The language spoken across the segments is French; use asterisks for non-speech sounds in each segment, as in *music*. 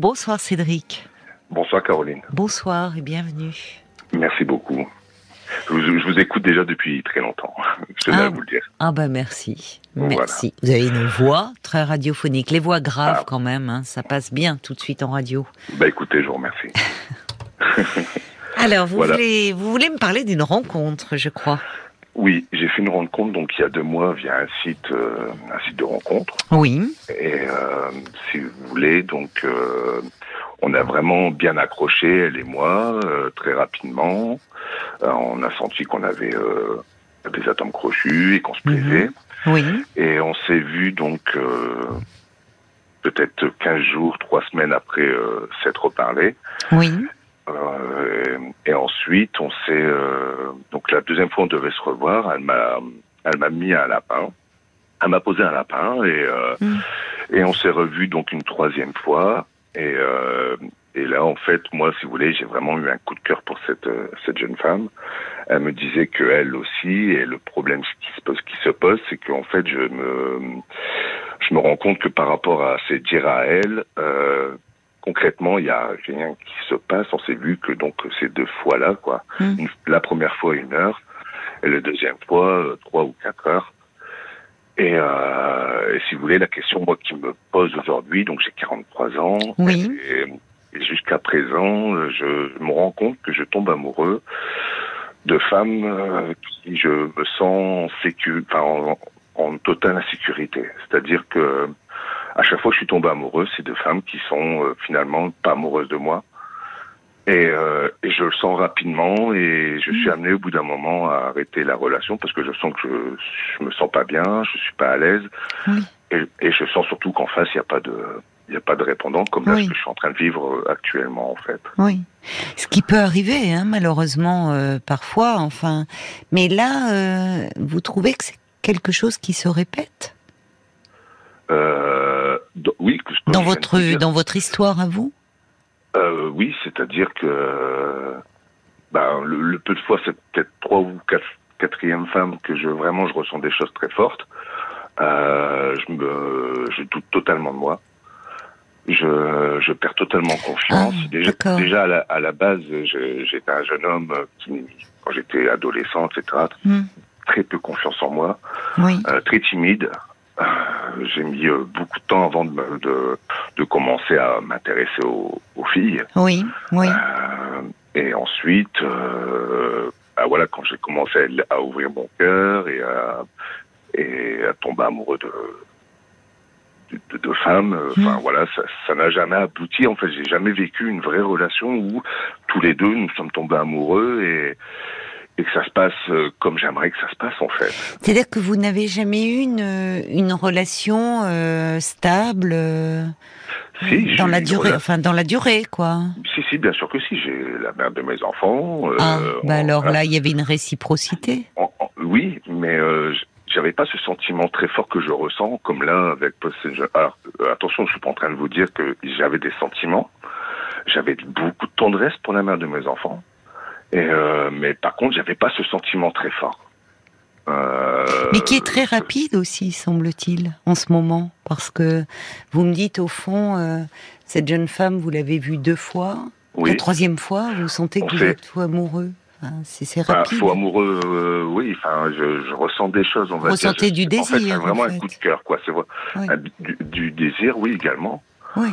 Bonsoir Cédric. Bonsoir Caroline. Bonsoir et bienvenue. Merci beaucoup. Je vous, je vous écoute déjà depuis très longtemps, *laughs* je tenais Ah. à vous le dire. Ah bah merci. Voilà. Merci. Vous avez une voix très radiophonique. Les voix graves Ah. quand même, hein, ça passe bien tout de suite en radio. Bah écoutez, je vous remercie. *laughs* Alors, vous, Voilà. voulez, vous voulez me parler d'une rencontre, je crois. Oui, j'ai fait une rencontre donc il y a deux mois via un site, euh, un site de rencontre. Oui. Et euh, si vous voulez, donc euh, on a vraiment bien accroché, elle et moi, euh, très rapidement. Euh, on a senti qu'on avait euh, des atomes crochus et qu'on se plaisait. Oui. Et on s'est vu donc euh, peut-être 15 jours, trois semaines après euh, s'être reparlé. Oui. Euh, et ensuite, on s'est euh, donc la deuxième fois on devait se revoir. Elle m'a, elle m'a mis un lapin. Elle m'a posé un lapin et euh, Mm. et on s'est revu donc une troisième fois. Et euh, et là, en fait, moi, si vous voulez, j'ai vraiment eu un coup de cœur pour cette euh, cette jeune femme. Elle me disait que elle aussi. Et le problème qui se pose, qui se pose, c'est qu'en fait, je me je me rends compte que par rapport à ses dires à elle, euh, concrètement, il y a rien qui se passe. On s'est vu que donc ces deux fois-là, quoi. Mm. Une- la première fois une heure, et la deuxième fois euh, trois ou quatre heures. Et, euh, et si vous voulez, la question moi qui me pose aujourd'hui, donc j'ai 43 ans, Oui. et, et jusqu'à présent, je me rends compte que je tombe amoureux de femmes euh, qui je me sens sécu, enfin en, en totale insécurité. C'est-à-dire que à chaque fois que je suis tombé amoureux, c'est de femmes qui sont euh, finalement pas amoureuses de moi. Et, euh, et je le sens rapidement et je suis amené au bout d'un moment à arrêter la relation parce que je sens que je, je me sens pas bien, je suis pas à l'aise Oui. et, et je sens surtout qu'en face il y a pas de il a pas de répondant comme là Oui. ce que je suis en train de vivre euh, actuellement en fait. Oui. Ce qui peut arriver, hein, malheureusement, euh, parfois, enfin. Mais là, euh, vous trouvez que c'est quelque chose qui se répète? Euh, oui, que dans votre, dire. dans votre histoire à vous? Euh, oui, c'est-à-dire que ben, le, le peu de fois, c'est peut-être trois ou quatre, quatrième femme que je vraiment je ressens des choses très fortes. Euh, je me, je doute totalement de moi. Je, je perds totalement confiance. Ah, déjà, à la, à la base, j'étais un jeune homme qui, quand j'étais adolescent, etc., Hmm. très peu confiance en moi Oui. euh, très timide. J'ai mis euh, beaucoup de temps avant de, de, de commencer à m'intéresser aux, aux filles. Oui. Oui. Euh, et ensuite, euh, bah voilà, quand j'ai commencé à, à ouvrir mon cœur et à, et à tomber amoureux de, de, femmes, euh, enfin voilà, ça ça n'a jamais abouti. En fait, j'ai jamais vécu une vraie relation où tous les deux nous sommes tombés amoureux et, et que ça se passe euh, comme j'aimerais que ça se passe en fait. C'est-à-dire que vous n'avez jamais eu une, une relation euh, stable euh, Si, dans la durée, rela- enfin dans la durée, quoi. Si, si, bien sûr que si. J'ai la mère de mes enfants. euh, ah, bah on- alors là, il y avait une réciprocité. En- en- oui, mais j'avais pas ce sentiment très fort que je ressens, comme là avec Passenger. Alors, attention, je suis pas en train de vous dire que j'avais des sentiments. J'avais beaucoup de tendresse pour la mère de mes enfants. Et euh, mais par contre, j'avais pas ce sentiment très fort. Euh, Mais qui est très rapide aussi, semble-t-il, en ce moment. Parce que vous me dites, au fond, euh, cette jeune femme, vous l'avez vue deux fois. La Oui. troisième fois, vous sentez que On vous sait. êtes amoureux. Enfin, c'est c'est Bah, rapide. faux amoureux, euh, oui. Enfin, je, je ressens des choses. On va Ressentez dire. du Je- en fait, désir, c'est vraiment en un fait. coup de cœur, quoi. C'est vrai. Oui. Un- du, du désir, oui, également. Oui,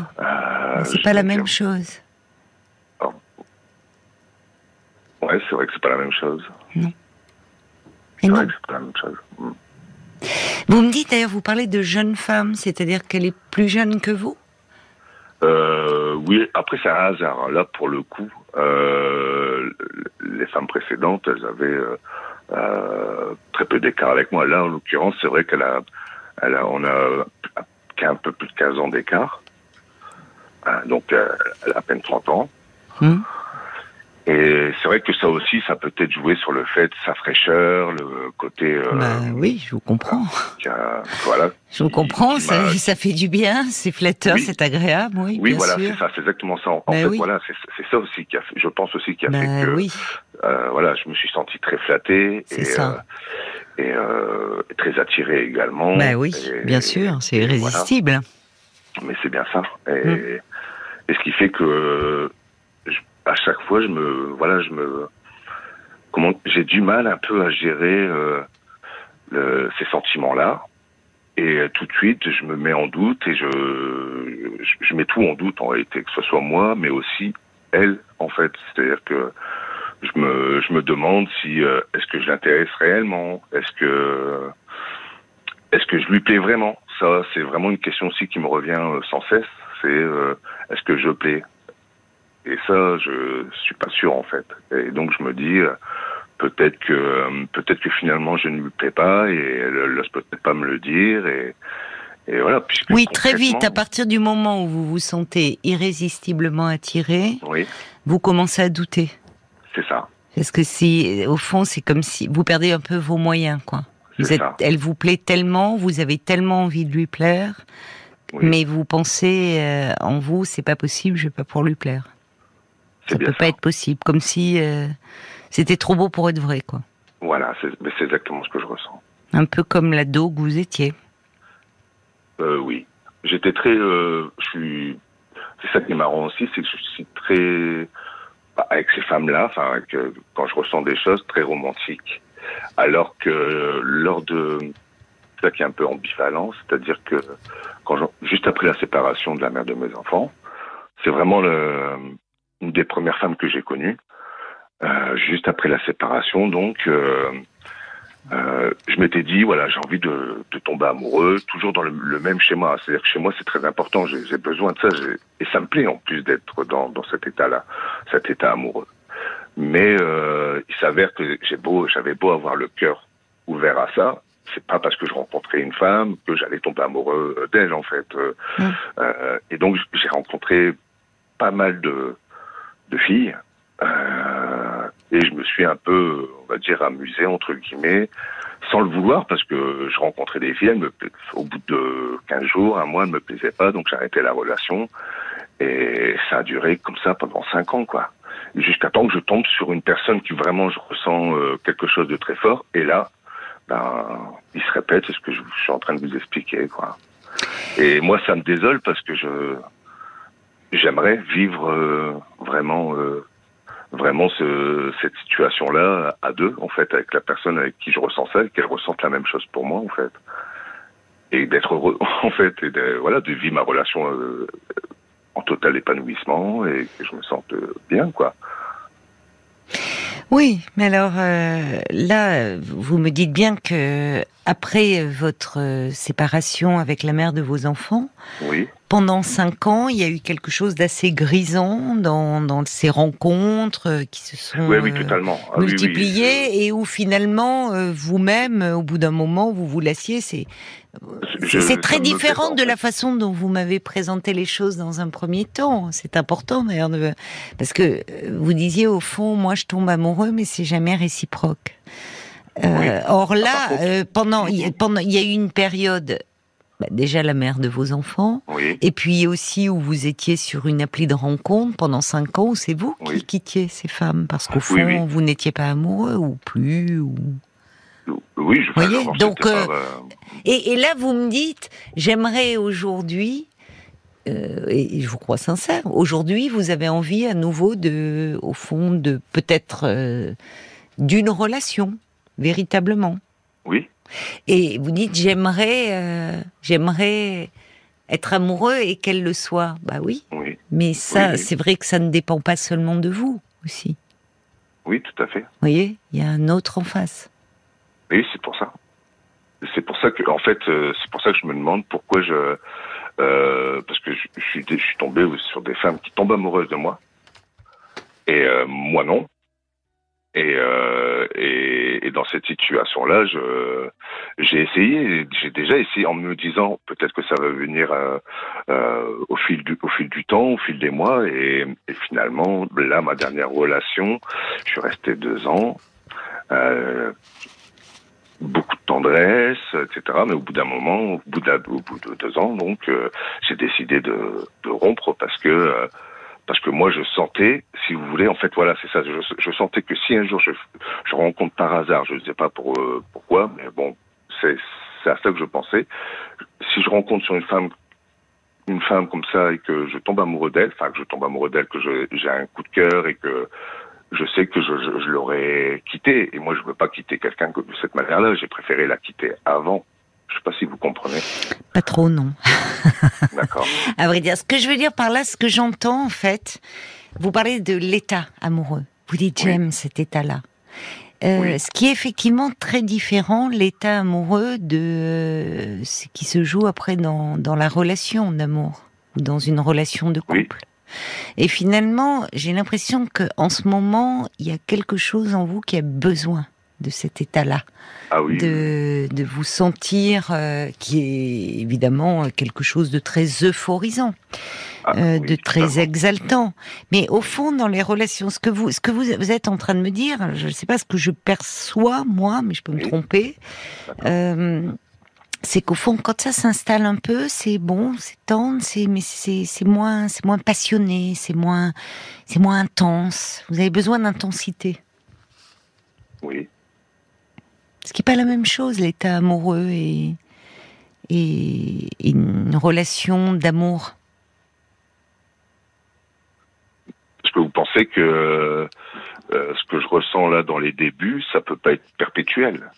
c'est pas la même chose. Ouais, c'est vrai que c'est pas la même chose. Et C'est non. vrai que c'est pas la même chose. Mm. Vous me dites d'ailleurs, vous parlez de jeune femme, c'est-à-dire qu'elle est plus jeune que vous? Euh, oui, après c'est un hasard. Là, pour le coup, euh, les femmes précédentes, elles avaient euh, très peu d'écart avec moi. Là, en l'occurrence, c'est vrai qu'elle a, elle a, on a un peu plus de 15 ans d'écart. Donc, elle a à peine 30 ans. Hmm. Et c'est vrai que ça aussi, ça peut être joué sur le fait de sa fraîcheur, le côté, euh, Bah oui, je vous comprends. qui a- voilà. Je vous comprends, qui ça, ça fait du bien, c'est flatteur, Oui. c'est agréable, oui, Oui, bien voilà, c'est ça, c'est exactement ça. En, en Ben fait, oui. voilà, c'est ça aussi qui a fait, je pense aussi qui a Bah fait que, oui, euh, voilà, je me suis senti très flatté C'est et, ça. euh, et euh, très attiré également. bah oui, Et- bien sûr, c'est irrésistible. voilà. Mais c'est bien ça. Et. Et ce qui fait que à chaque fois, je me, voilà, je me, comment, j'ai du mal un peu à gérer le, ces sentiments-là. Et tout de suite, je me mets en doute et je, je, mets tout en doute en réalité, que ce soit moi, mais aussi elle, en fait. C'est-à-dire que je me, je me demande si est-ce que je l'intéresse réellement, est-ce que est-ce que je lui plais vraiment? Ça, c'est vraiment une question aussi qui me revient euh, sans cesse. C'est euh, est-ce que je plais? Et ça, je suis pas sûr en fait. Et donc je me dis euh, peut-être que peut-être que finalement je ne lui plais pas et elle n'ose peut-être pas me le dire et, et voilà. Oui, très vite, à partir du moment où vous vous sentez irrésistiblement attiré, oui. vous commencez à douter. C'est ça. Parce que si, au fond, c'est comme si vous perdez un peu vos moyens, quoi elle vous plaît tellement, vous avez tellement envie de lui plaire, mais vous pensez euh, en vous, c'est pas possible, je vais pas pour lui plaire. Ça peut pas être possible, comme si euh, c'était trop beau pour être vrai, quoi. Voilà, c'est exactement ce que je ressens. Un peu comme l'ado que vous étiez. Euh, oui, j'étais très, je suis. C'est ça qui est marrant aussi, c'est que je suis très bah, avec ces femmes-là, enfin, quand je ressens des choses très romantiques alors que lors de ça qui est un peu ambivalent, c'est-à-dire que quand juste après la séparation de la mère de mes enfants, c'est vraiment le, une des premières femmes que j'ai connues. Euh, juste après la séparation, donc, euh, euh, je m'étais dit, voilà, j'ai envie de, de, tomber amoureux, toujours dans le, même schéma. C'est-à-dire que chez moi, c'est très important, j'ai besoin de ça, et ça me plaît en plus d'être dans, dans cet état-là, cet état amoureux. Mais euh, il s'avère que j'ai beau, j'avais beau avoir le cœur ouvert à ça, c'est pas parce que je rencontrais une femme que j'allais tomber amoureux d'elle en fait. Euh, mm. euh, et donc j'ai rencontré pas mal de, de filles euh, et je me suis un peu, on va dire, amusé entre guillemets, sans le vouloir parce que je rencontrais des filles, elles me, au bout de 15 jours, un mois, elles me plaisaient pas, donc j'arrêtais la relation et ça a duré comme ça pendant 5 ans quoi jusqu'à temps que je tombe sur une personne qui vraiment je ressens euh, quelque chose de très fort. Et là, ben, il se répète ce que je, suis en train de vous expliquer, quoi. Et moi, ça me désole parce que je j'aimerais vivre euh, vraiment euh, vraiment ce, cette situation-là à deux, en fait, avec la personne avec qui je ressens ça, et qu'elle ressente la même chose pour moi, en fait. Et d'être heureux, *laughs* en fait, et de, voilà, de vivre ma relation en total épanouissement et que je me sente bien, quoi. Oui, mais alors euh, là, vous me dites bien que après votre séparation avec la mère de vos enfants, oui pendant cinq ans, il y a eu quelque chose d'assez grisant dans, dans, ces rencontres euh, qui se sont oui, oui, totalement. Ah multipliées et où finalement euh, vous-même, au bout d'un moment, vous vous lassiez. C'est c'est très différent de la façon dont vous m'avez présenté les choses dans un premier temps. C'est important d'ailleurs parce que euh, vous disiez au fond, moi je tombe amoureux, mais c'est jamais réciproque. or là, pendant, pendant, il y a eu une période bah, déjà la mère de vos enfants, et puis aussi où vous étiez sur une appli de rencontre pendant cinq ans, c'est vous qui quittiez ces femmes, parce qu'au fond, vous n'étiez pas amoureux ou plus ou... Oui, je voyez Donc, euh, et, là, vous me dites, j'aimerais aujourd'hui, euh, et je vous crois sincère, aujourd'hui, vous avez envie à nouveau de, au fond, de peut-être euh, d'une relation, véritablement. Oui. Et vous dites j'aimerais, euh, j'aimerais être amoureux et qu'elle le soit. Bah oui. Mais ça, c'est vrai que ça ne dépend pas seulement de vous aussi. Oui, tout à fait. Vous voyez, il y a un autre en face. Oui, c'est pour ça. C'est pour ça que, en fait, euh, c'est pour ça que je me demande pourquoi je, euh, parce que je, suis, je suis tombé sur des femmes qui tombent amoureuses de moi, et moi non. Et, euh, et, et, dans cette situation-là, j'ai essayé, j'ai déjà essayé en me disant peut-être que ça va venir euh, euh, au fil du, au fil du temps, au fil des mois, et, et finalement, là, ma dernière relation, je suis resté deux ans, euh, beaucoup de tendresse, etc. Mais au bout d'un moment, au bout au bout de deux ans, donc, euh, j'ai décidé de, de, rompre parce que euh, parce que moi je sentais, si vous voulez, en fait voilà, c'est ça, je, je, sentais que si un jour je, je rencontre par hasard, je ne sais pas pour, euh, pourquoi, mais bon, c'est à ça que je pensais, si je rencontre sur une femme une femme comme ça et que je tombe amoureux d'elle, enfin que je tombe amoureux d'elle, que j'ai un coup de cœur et que je sais que je, je, je l'aurais quittée. Et moi, je veux pas quitter quelqu'un de cette manière-là. J'ai préféré la quitter avant. Je sais pas si vous comprenez. Pas trop, non. *laughs* D'accord. à vrai dire, ce que je veux dire par là, ce que j'entends en fait, vous parlez de l'état amoureux. Vous dites j'aime cet état-là. Euh, ce qui est effectivement très différent, l'état amoureux de ce qui se joue après dans, dans la relation d'amour ou dans une relation de couple. Et finalement, j'ai l'impression que en ce moment, il y a quelque chose en vous qui a besoin de cet état-là. Ah oui. de, de vous sentir, euh, qui est évidemment quelque chose de très euphorisant, ah euh, de très exaltant. Mais au fond, dans les relations, ce que vous, ce que vous, vous êtes en train de me dire, je ne sais pas ce que je perçois moi, mais je peux me tromper. Euh, c'est qu'au fond, quand ça s'installe un peu, c'est bon, c'est tendre, c'est mais c'est moins, c'est moins passionné, c'est moins, c'est moins intense. Vous avez besoin d'intensité. Oui. Ce qui n'est pas la même chose, l'état amoureux et, et, une relation d'amour. Est-ce que vous pensez que euh, ce que je ressens là dans les débuts, ça peut pas être perpétuel?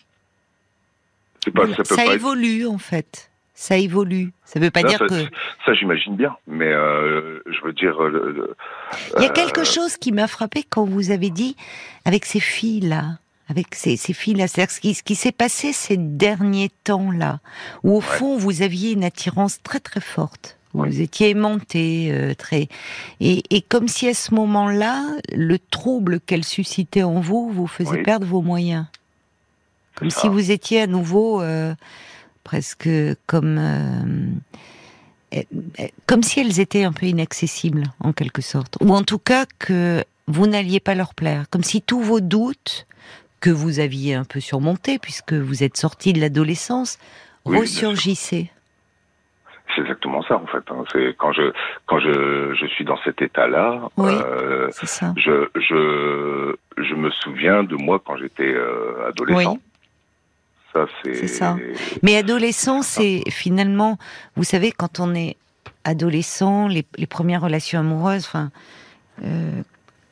Pas, ça, peut ça évolue en fait. Ça évolue. Ça ne veut pas dire que. Ça, j'imagine bien, mais euh, je veux dire. Euh, Il y a quelque chose qui m'a frappé quand vous avez dit avec ces filles là avec ces, ces filles-là. C'est-à-dire ce qui, s'est passé ces derniers temps-là, où au fond vous aviez une attirance très très forte. Vous étiez aimanté, euh, très. Et, et, comme si à ce moment-là, le trouble qu'elle suscitait en vous vous faisait perdre vos moyens, comme si vous étiez à nouveau euh, presque comme euh, comme si elles étaient un peu inaccessibles en quelque sorte, ou en tout cas que vous n'alliez pas leur plaire, comme si tous vos doutes que vous aviez un peu surmonté puisque vous êtes sorti de l'adolescence, ressurgissait. C'est exactement ça en fait. Hein. C'est quand je quand je, je suis dans cet état-là, euh, je je je me souviens de moi quand j'étais euh, adolescent. Ça c'est. ça. Mais adolescent, c'est finalement, vous savez, quand on est adolescent, les, les premières relations amoureuses, enfin, euh,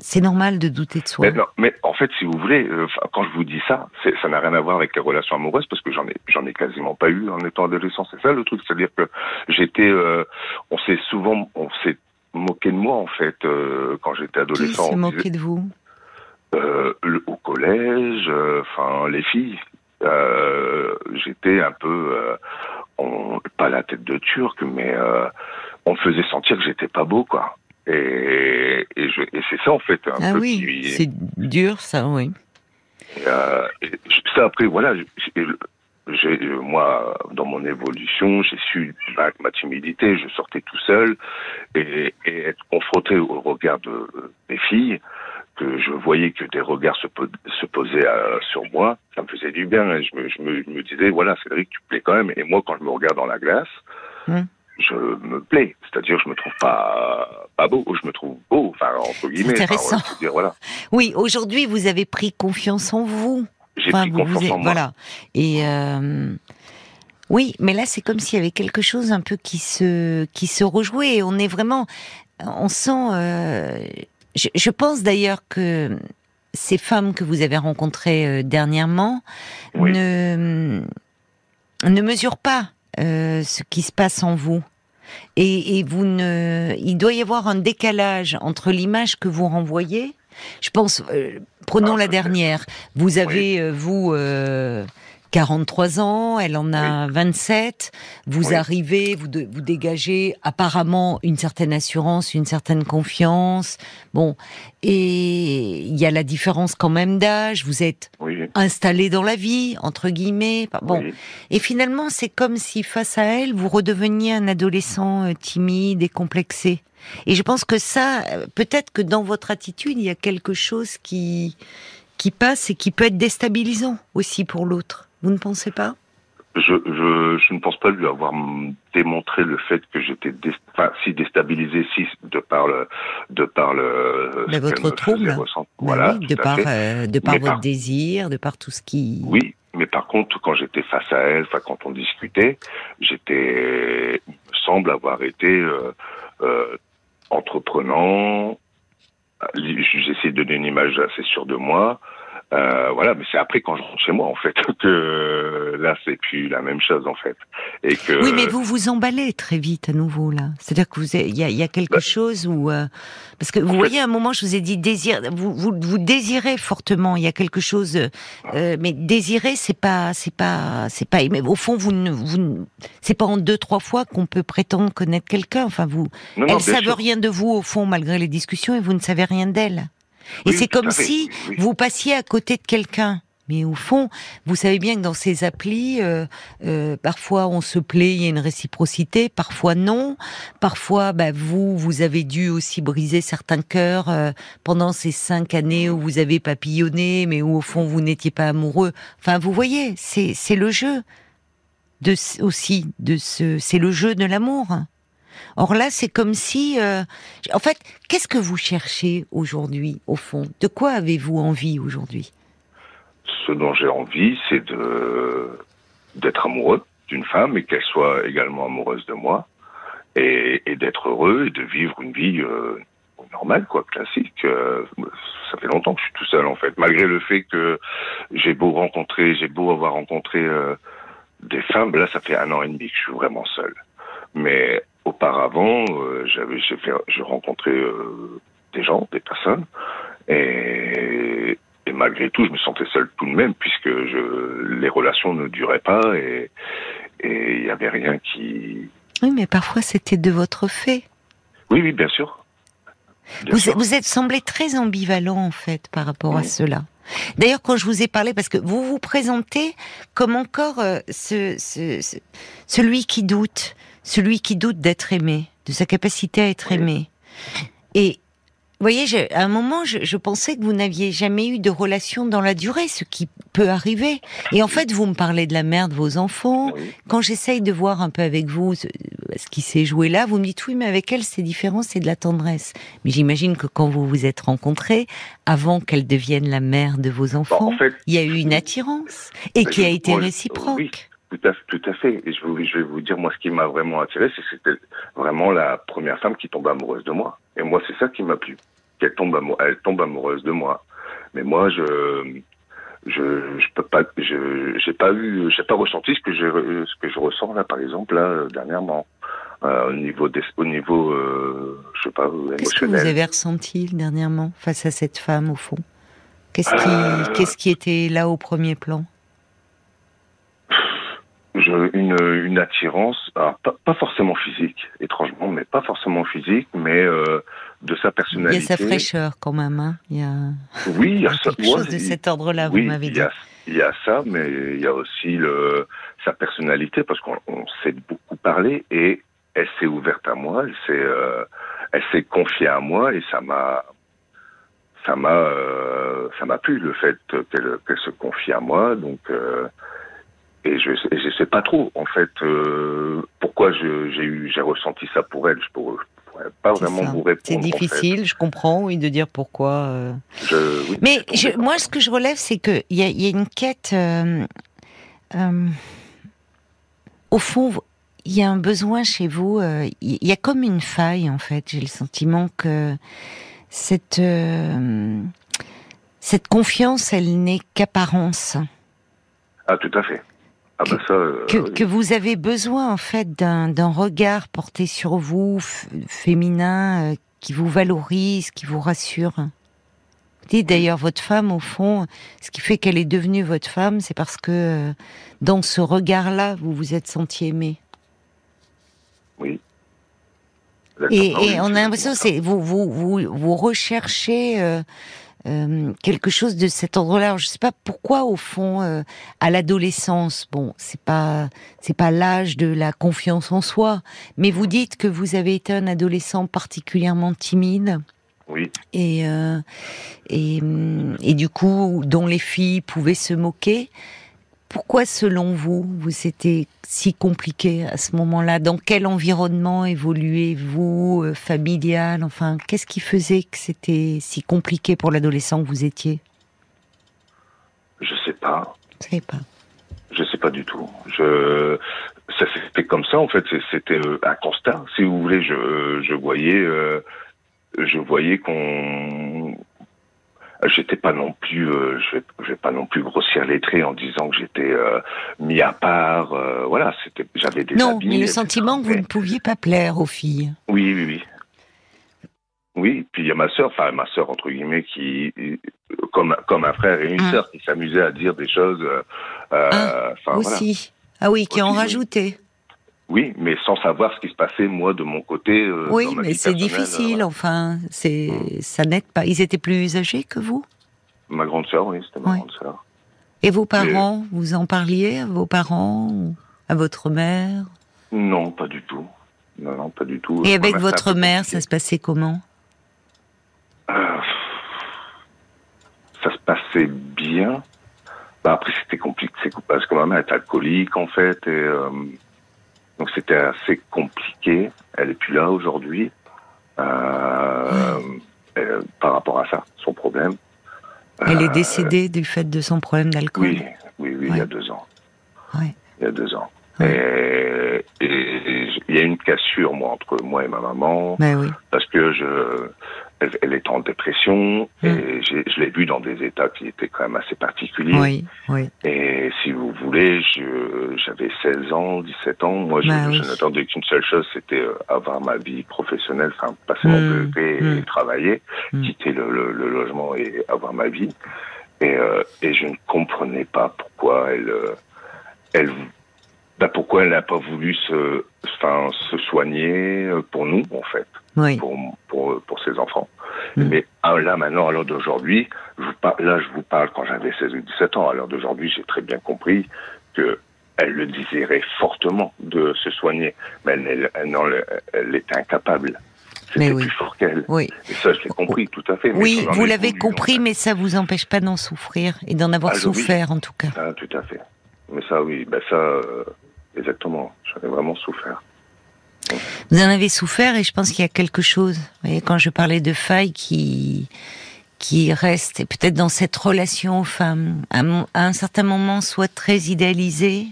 c'est normal de douter de soi. Mais, en fait, si vous voulez, euh, quand je vous dis ça, ça n'a rien à voir avec les relations amoureuses parce que j'en ai, j'en ai quasiment pas eu en étant adolescent. C'est ça le truc, c'est-à-dire que j'étais, euh, on s'est souvent, on s'est moqué de moi en fait euh, quand j'étais adolescent. Qui s'est moqué de vous? le, Au collège, enfin les filles. j'étais un peu, on, pas la tête de turc, mais on me faisait sentir que j'étais pas beau, quoi. Et, et, et c'est ça en fait. Un ah oui, c'est dur ça, oui. Et, euh, ça après, voilà, moi, dans mon évolution, j'ai su, avec ma timidité, je sortais tout seul et, et être confronté au regard de, mes filles, que je voyais que des regards se, se posaient euh, sur moi, ça me faisait du bien. je, me, je, me, je me disais, voilà, Cédric, tu plais quand même. Et moi, quand je me regarde dans la glace, hum je me plais. C'est-à-dire, je me trouve pas, pas beau, je me trouve beau, enfin, entre guillemets. Intéressant. dire, voilà. Oui, aujourd'hui, vous avez pris confiance en vous. J'ai pris confiance en moi. Voilà. Et, euh, oui, mais là, c'est comme s'il y avait quelque chose un peu qui se, qui se rejouait. Et on est vraiment, on sent, euh, je, je, pense d'ailleurs que ces femmes que vous avez rencontrées euh, dernièrement ne, ne mesurent pas euh, ce qui se passe en vous. Et, et, vous ne, il doit y avoir un décalage entre l'image que vous renvoyez. Je pense, euh, prenons ah, la dernière. Vous avez euh, vous 43 ans, elle en a 27. Vous arrivez, vous, vous dégagez apparemment une certaine assurance, une certaine confiance. Bon, et il y a la différence quand même d'âge. Vous êtes installé dans la vie, entre guillemets. Bon, et finalement, c'est comme si face à elle, vous redeveniez un adolescent euh, timide et complexé. Et je pense que ça, euh, peut-être que dans votre attitude, il y a quelque chose qui qui passe et qui peut être déstabilisant aussi pour l'autre. Vous ne pensez pas? Je, je, je, ne pense pas lui avoir démontré le fait que j'étais enfin, si déstabilisé, si de par le, de par le. Mais votre trouble. Voilà. de par, euh, de par votre désir, de par tout ce qui. Oui, mais par contre, quand j'étais face à elle, enfin, quand on discutait, j'étais, semble avoir été euh, euh, entreprenant. J'essaie de donner une image assez sûre de moi. Euh, voilà, mais c'est après quand je rentre chez moi en fait *laughs* que là c'est plus la même chose en fait. Et que oui, mais vous vous emballez très vite à nouveau là. C'est-à-dire que vous il y a, y a, quelque bah, chose où euh, parce que vous voyez à un moment je vous ai dit désir vous vous, vous désirez fortement. Il y a quelque chose euh, mais désirer c'est pas c'est pas c'est pas mais au fond vous ne vous c'est pas en deux trois fois qu'on peut prétendre connaître quelqu'un. Enfin vous non, elle savent rien de vous au fond malgré les discussions et vous ne savez rien d'elle. Et c'est comme si vous passiez à côté de quelqu'un. Mais au fond, vous savez bien que dans ces applis, euh, euh, parfois on se plaît, il y a une réciprocité, parfois non. Parfois, bah, vous, vous avez dû aussi briser certains cœurs euh, pendant ces cinq années où vous avez papillonné, mais où au fond vous n'étiez pas amoureux. Enfin, vous voyez, c'est c'est le jeu de aussi de ce, c'est le jeu de l'amour. Or là, c'est comme si, euh, en fait, qu'est-ce que vous cherchez aujourd'hui, au fond? De quoi avez-vous envie aujourd'hui? Ce dont j'ai envie, c'est de d'être amoureux d'une femme et qu'elle soit également amoureuse de moi et, d'être heureux et de vivre une vie euh, normale, quoi, classique. Euh, ça fait longtemps que je suis tout seul, en fait, malgré le fait que j'ai beau rencontrer, j'ai beau avoir rencontré des femmes. Là, ça fait un an et demi que je suis vraiment seul. Mais auparavant, euh, j'avais, j'ai, fait, j'ai rencontré euh, des gens, des personnes, et, et, malgré tout, je me sentais seul tout de même, puisque je, les relations ne duraient pas et il n'y avait rien qui. Oui, mais parfois c'était de votre fait. Oui, oui, bien sûr. vous, vous êtes semblé très ambivalent en fait par rapport à cela. D'ailleurs, quand je vous ai parlé, parce que vous vous présentez comme encore euh, ce, ce, celui qui doute, celui qui doute d'être aimé, de sa capacité à être aimé. Et vous voyez, à un moment, je, pensais que vous n'aviez jamais eu de relation dans la durée, ce qui peut arriver. Et en fait, vous me parlez de la mère de vos enfants. Quand j'essaye de voir un peu avec vous ce, qui s'est joué là, vous me dites oui, mais avec elle, c'est différent, c'est de la tendresse. Mais j'imagine que quand vous vous êtes rencontrés, avant qu'elle devienne la mère de vos enfants, il y a eu une attirance et qui a été réciproque. Tout à, tout à fait. Et je, je vais vous dire, moi, ce qui m'a vraiment attiré, c'est que c'était vraiment la première femme qui tombe amoureuse de moi. Et moi, c'est ça qui m'a plu. Qu'elle tombe, elle tombe amoureuse de moi. Mais moi, je, je, je peux pas, je, j'ai pas eu, j'ai pas ressenti ce que je, ce que je ressens là, par exemple, là, dernièrement. Euh, au niveau des, au niveau, euh, je sais pas, émotionnel. Qu'est-ce que vous avez ressenti dernièrement face à cette femme, au fond? Qu'est-ce qui, euh... qu'est-ce qui était là au premier plan? Une, une attirance, pas, pas, forcément physique, étrangement, mais pas forcément physique, mais euh, de sa personnalité. Il y a sa fraîcheur quand même, hein il y a... Oui, il y a, *laughs* quelque chose de cet ordre-là, vous m'avez dit. Il y a ça, mais il y a aussi le, sa personnalité, parce qu'on s'est beaucoup parlé et elle s'est ouverte à moi, elle s'est, euh, elle s'est confiée à moi et ça m'a, ça m'a, euh, ça m'a plu le fait qu'elle, se confie à moi, donc. Euh, et je ne sais pas trop en fait euh, pourquoi j'ai eu j'ai ressenti ça pour elle. Je pourrais, pourrais pas vraiment vous répondre. C'est difficile, je comprends, oui, de dire pourquoi. Euh. Mais moi, ce que je relève, c'est que il y a, y a, une quête. Euh, au fond, il y a un besoin chez vous. Il y a comme une faille en fait. J'ai le sentiment que cette cette confiance, elle n'est qu'apparence. Ah, tout à fait. Ah bah euh, que, vous avez besoin en fait d'un regard porté sur vous, féminin, euh, qui vous valorise, qui vous rassure. Vous dites d'ailleurs votre femme, au fond, ce qui fait qu'elle est devenue votre femme, c'est parce que euh, dans ce regard-là, vous vous êtes senti aimé. Oui. Et, et, on a l'impression, c'est vous, vous, vous, vous recherchez euh, quelque chose de cet ordre-là. Je ne sais pas pourquoi, au fond, euh, à l'adolescence, bon, c'est pas c'est pas l'âge de la confiance en soi, mais vous dites que vous avez été un adolescent particulièrement timide. Oui. Et, euh, et, et du coup, dont les filles pouvaient se moquer. Pourquoi, selon vous, vous c'était si compliqué à ce moment-là? Dans quel environnement évoluez-vous, euh, familial? Enfin, qu'est-ce qui faisait que c'était si compliqué pour l'adolescent que vous étiez? Je sais pas. Je sais pas. Je sais pas du tout. Je ça s'est fait comme ça en fait. C'était un constat, si vous voulez. Je je voyais je voyais qu'on j'étais pas non plus euh, je, vais, je vais pas non plus grossir les traits en disant que j'étais euh, mis à part euh, voilà c'était j'avais des non mais le sentiment que vous ne pouviez pas plaire aux filles. Oui oui oui. Oui puis il y a ma sœur enfin ma sœur entre guillemets qui comme comme un frère et une ah. sœur qui s'amusaient à dire des choses ah, aussi. Ah oui qui en rajoutaient. oui, mais sans savoir ce qui se passait moi de mon côté. Euh, oui, mais c'est difficile. Enfin, c'est hmm. ça n'aide pas. Ils étaient plus âgés que vous? Ma grande sœur, oui, c'était ma grande sœur. Et vos parents, vous en parliez à vos parents, à votre mère? Non, pas du tout. Non, non, pas du tout. Et avec votre mère, ça se passait comment? Euh, Ça se passait bien. Bah, après, c'était compliqué, parce que ma mère est alcoolique en fait, et euh, donc c'était assez compliqué. Elle est plus là aujourd'hui euh, euh, par rapport à ça, son problème. Elle est euh, décédée du fait de son problème d'alcool. Oui, oui, oui, il y a deux ans. Il y a deux ans. Et il y a une cassure moi entre moi et ma maman ben oui. parce que je elle, est en dépression et mm. je l'ai vu dans des états qui étaient quand même assez particuliers. Oui, oui. Et si vous voulez, j'avais 16 ans, 17 ans. Moi, je, bah n'attendais qu'une seule chose, c'était euh, avoir ma vie professionnelle, enfin passer mon mm. et, mm. travailler, quitter le, le, le, logement et avoir ma vie. Et, euh, et je ne comprenais pas pourquoi elle, euh, elle bah pourquoi elle n'a pas voulu se, enfin, se soigner pour nous, en fait, oui. pour, pour, pour ses enfants. Mm. Mais ah, là, maintenant, à l'heure d'aujourd'hui, là, je vous parle quand j'avais 16 ou 17 ans, à l'heure d'aujourd'hui, j'ai très bien compris que elle le désirait fortement de se soigner, mais elle, elle, elle était incapable. C'était plus fort qu'elle. Oui. Et ça, je l'ai compris, tout à fait. Oui, vous l'avez compris, mais ça vous empêche pas d'en souffrir et d'en avoir ah, souffert, en tout cas. Ah, tout à fait. Mais ça, oui, ben ça, euh, exactement. J'en ai vraiment souffert. Vous en avez souffert et je pense qu'il y a quelque chose. Vous voyez, quand je parlais de faille qui qui reste, et peut-être dans cette relation aux femmes, à, un certain moment, soit très idéalisée,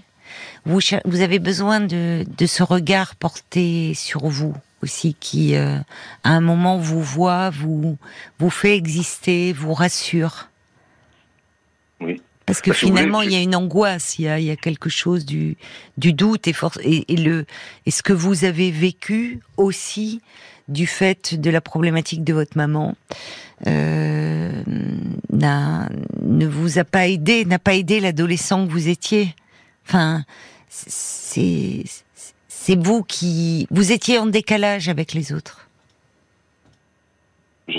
vous, vous avez besoin de, de ce regard porté sur vous aussi, qui euh, à un moment vous voit, vous vous fait exister, vous rassure. Oui. Parce que finalement, il y a une angoisse, il y a, il y a quelque chose du, du doute et, force, et, et, le, et ce que vous avez vécu aussi du fait de la problématique de votre maman euh, ne vous a pas aidé, n'a pas aidé l'adolescent que vous étiez. Enfin, c'est c'est vous qui vous étiez en décalage avec les autres. Je,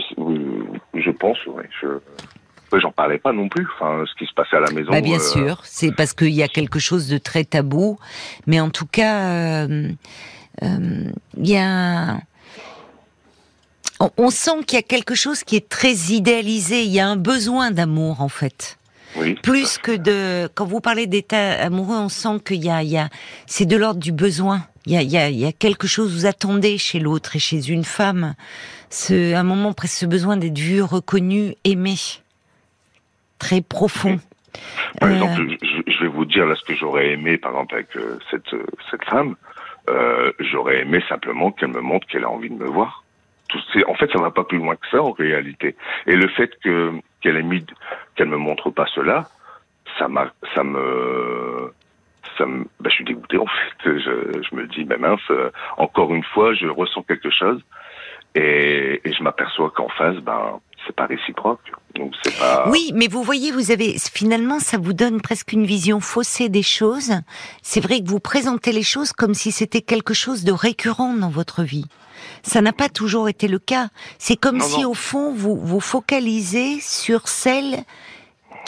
je pense, oui. Je j'en parlais pas non plus. Enfin, ce qui se passait à la maison. Bah bien euh, sûr, c'est parce qu'il y a quelque chose de très tabou. Mais en tout cas, euh, euh, il y a. On, sent qu'il y a quelque chose qui est très idéalisé. Il y a un besoin d'amour, en fait. Oui, Plus que de. Quand vous parlez d'état amoureux, on sent qu'il y a, il y a, c'est de l'ordre du besoin. Il y a, il y a, il y a quelque chose vous attendez chez l'autre et chez une femme. Ce, un moment presque ce besoin d'être vu, reconnu, aimé très profond. Par exemple, euh, je, vais vous dire là ce que j'aurais aimé, par exemple, avec euh, cette, euh, cette femme. j'aurais aimé simplement qu'elle me montre qu'elle a envie de me voir. Tout, en fait, ça va pas plus loin que ça en réalité. Et le fait que qu'elle ait mis, qu'elle me montre pas cela, ça m'a, ça me, ça me, bah, je suis dégoûté en fait. Je, je me dis, mais mince, encore une fois, je ressens quelque chose et, et je m'aperçois qu'en face, ben, c'est pas réciproque. Donc c'est pas. Oui, mais vous voyez, vous avez finalement, ça vous donne presque une vision faussée des choses. C'est vrai que vous présentez les choses comme si c'était quelque chose de récurrent dans votre vie. Ça n'a pas toujours été le cas. C'est comme si au fond vous vous focalisez sur celle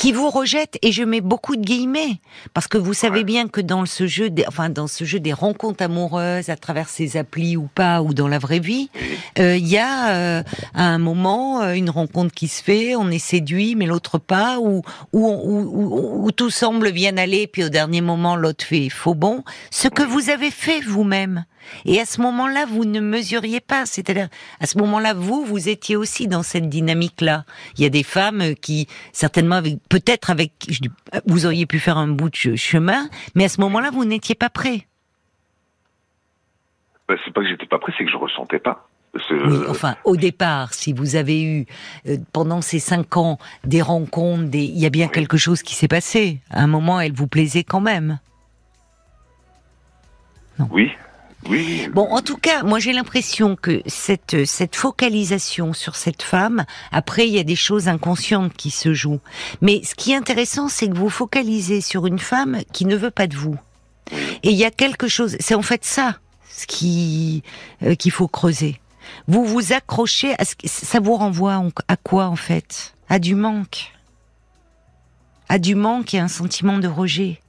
qui vous rejette et je mets beaucoup de guillemets parce que vous savez bien que dans ce jeu des, enfin dans ce jeu des rencontres amoureuses à travers ces applis ou pas ou dans la vraie vie euh, il y a euh, à un moment euh, une rencontre qui se fait on est séduit mais l'autre pas ou où, tout semble bien aller puis au dernier moment l'autre fait faux bon. Ce que vous avez fait vous-même Et à ce moment-là, vous ne mesuriez pas. C'est-à-dire, à ce moment-là, vous, vous étiez aussi dans cette dynamique-là. Il y a des femmes qui, certainement, avec, peut-être avec, vous auriez pu faire un bout de chemin, mais à ce moment-là, vous n'étiez pas prêt. Ben, c'est pas que j'étais pas prêt, c'est que je ressentais pas. Oui, enfin, au départ, si vous avez eu euh, pendant ces cinq ans des rencontres, des... il y a bien quelque chose qui s'est passé. À un moment, elle vous plaisait quand même. Non. Oui, oui. Bon, en tout cas, moi j'ai l'impression que cette cette focalisation sur cette femme, après il y a des choses inconscientes qui se jouent. Mais ce qui est intéressant, c'est que vous focalisez sur une femme qui ne veut pas de vous. Et il y a quelque chose, c'est en fait ça ce qui euh, qu'il faut creuser. Vous vous accrochez à ce ça vous renvoie à quoi en fait? À du manque. À du manque et un sentiment de rejet.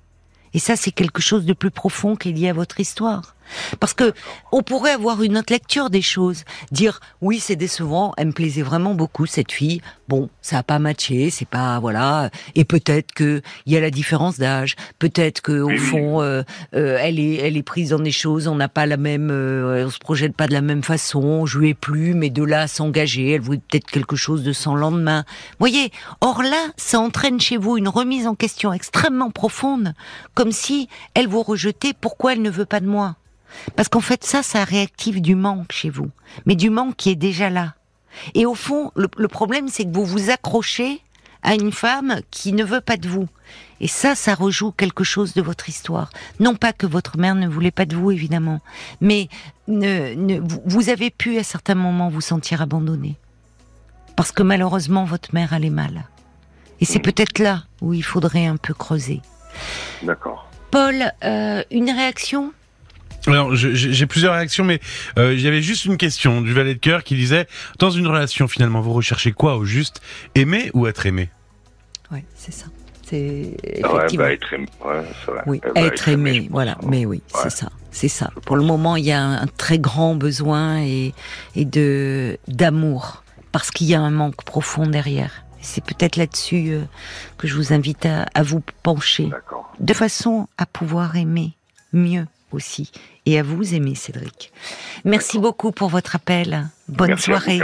Et ça, c'est quelque chose de plus profond qui est lié à votre histoire. Parce que on pourrait avoir une autre lecture des choses, dire oui c'est décevant, elle me plaisait vraiment beaucoup cette fille. Bon, ça a pas matché, c'est pas voilà. Et peut-être que il y a la différence d'âge, peut-être que au fond euh, euh, elle est elle est prise dans des choses, on n'a pas la même, euh, on se projette pas de la même façon. Je lui ai plu, mais de là à s'engager, elle voulait peut-être quelque chose de sans lendemain. Voyez, or là, ça entraîne chez vous une remise en question extrêmement profonde, comme si elle vous rejetait. Pourquoi elle ne veut pas de moi? Parce qu'en fait, ça, ça réactive du manque chez vous. Mais du manque qui est déjà là. Et au fond, le, problème, c'est que vous vous accrochez à une femme qui ne veut pas de vous. Et ça, ça rejoue quelque chose de votre histoire. Non pas que votre mère ne voulait pas de vous, évidemment, mais ne, vous avez pu à certains moments vous sentir abandonné. Parce que malheureusement, votre mère allait mal. Et c'est mmh. peut-être là où il faudrait un peu creuser. D'accord. Paul, euh, une réaction? Alors, j'ai plusieurs réactions, mais euh, il y avait juste une question du valet de cœur qui disait dans une relation, finalement, vous recherchez quoi au juste? Aimer ou être aimé? Oui, c'est ça. C'est ah effectivement. Ouais, être aimé. Ouais, oui, être, aimé, voilà. Mais oui, c'est ça. C'est ça. Pour le moment, il y a un, très grand besoin et, et de d'amour parce qu'il y a un manque profond derrière. C'est peut-être là-dessus euh, que je vous invite à, à vous pencher, de façon à pouvoir aimer mieux aussi et à vous aimer, Cédric. Merci beaucoup pour votre appel. Bonne soirée.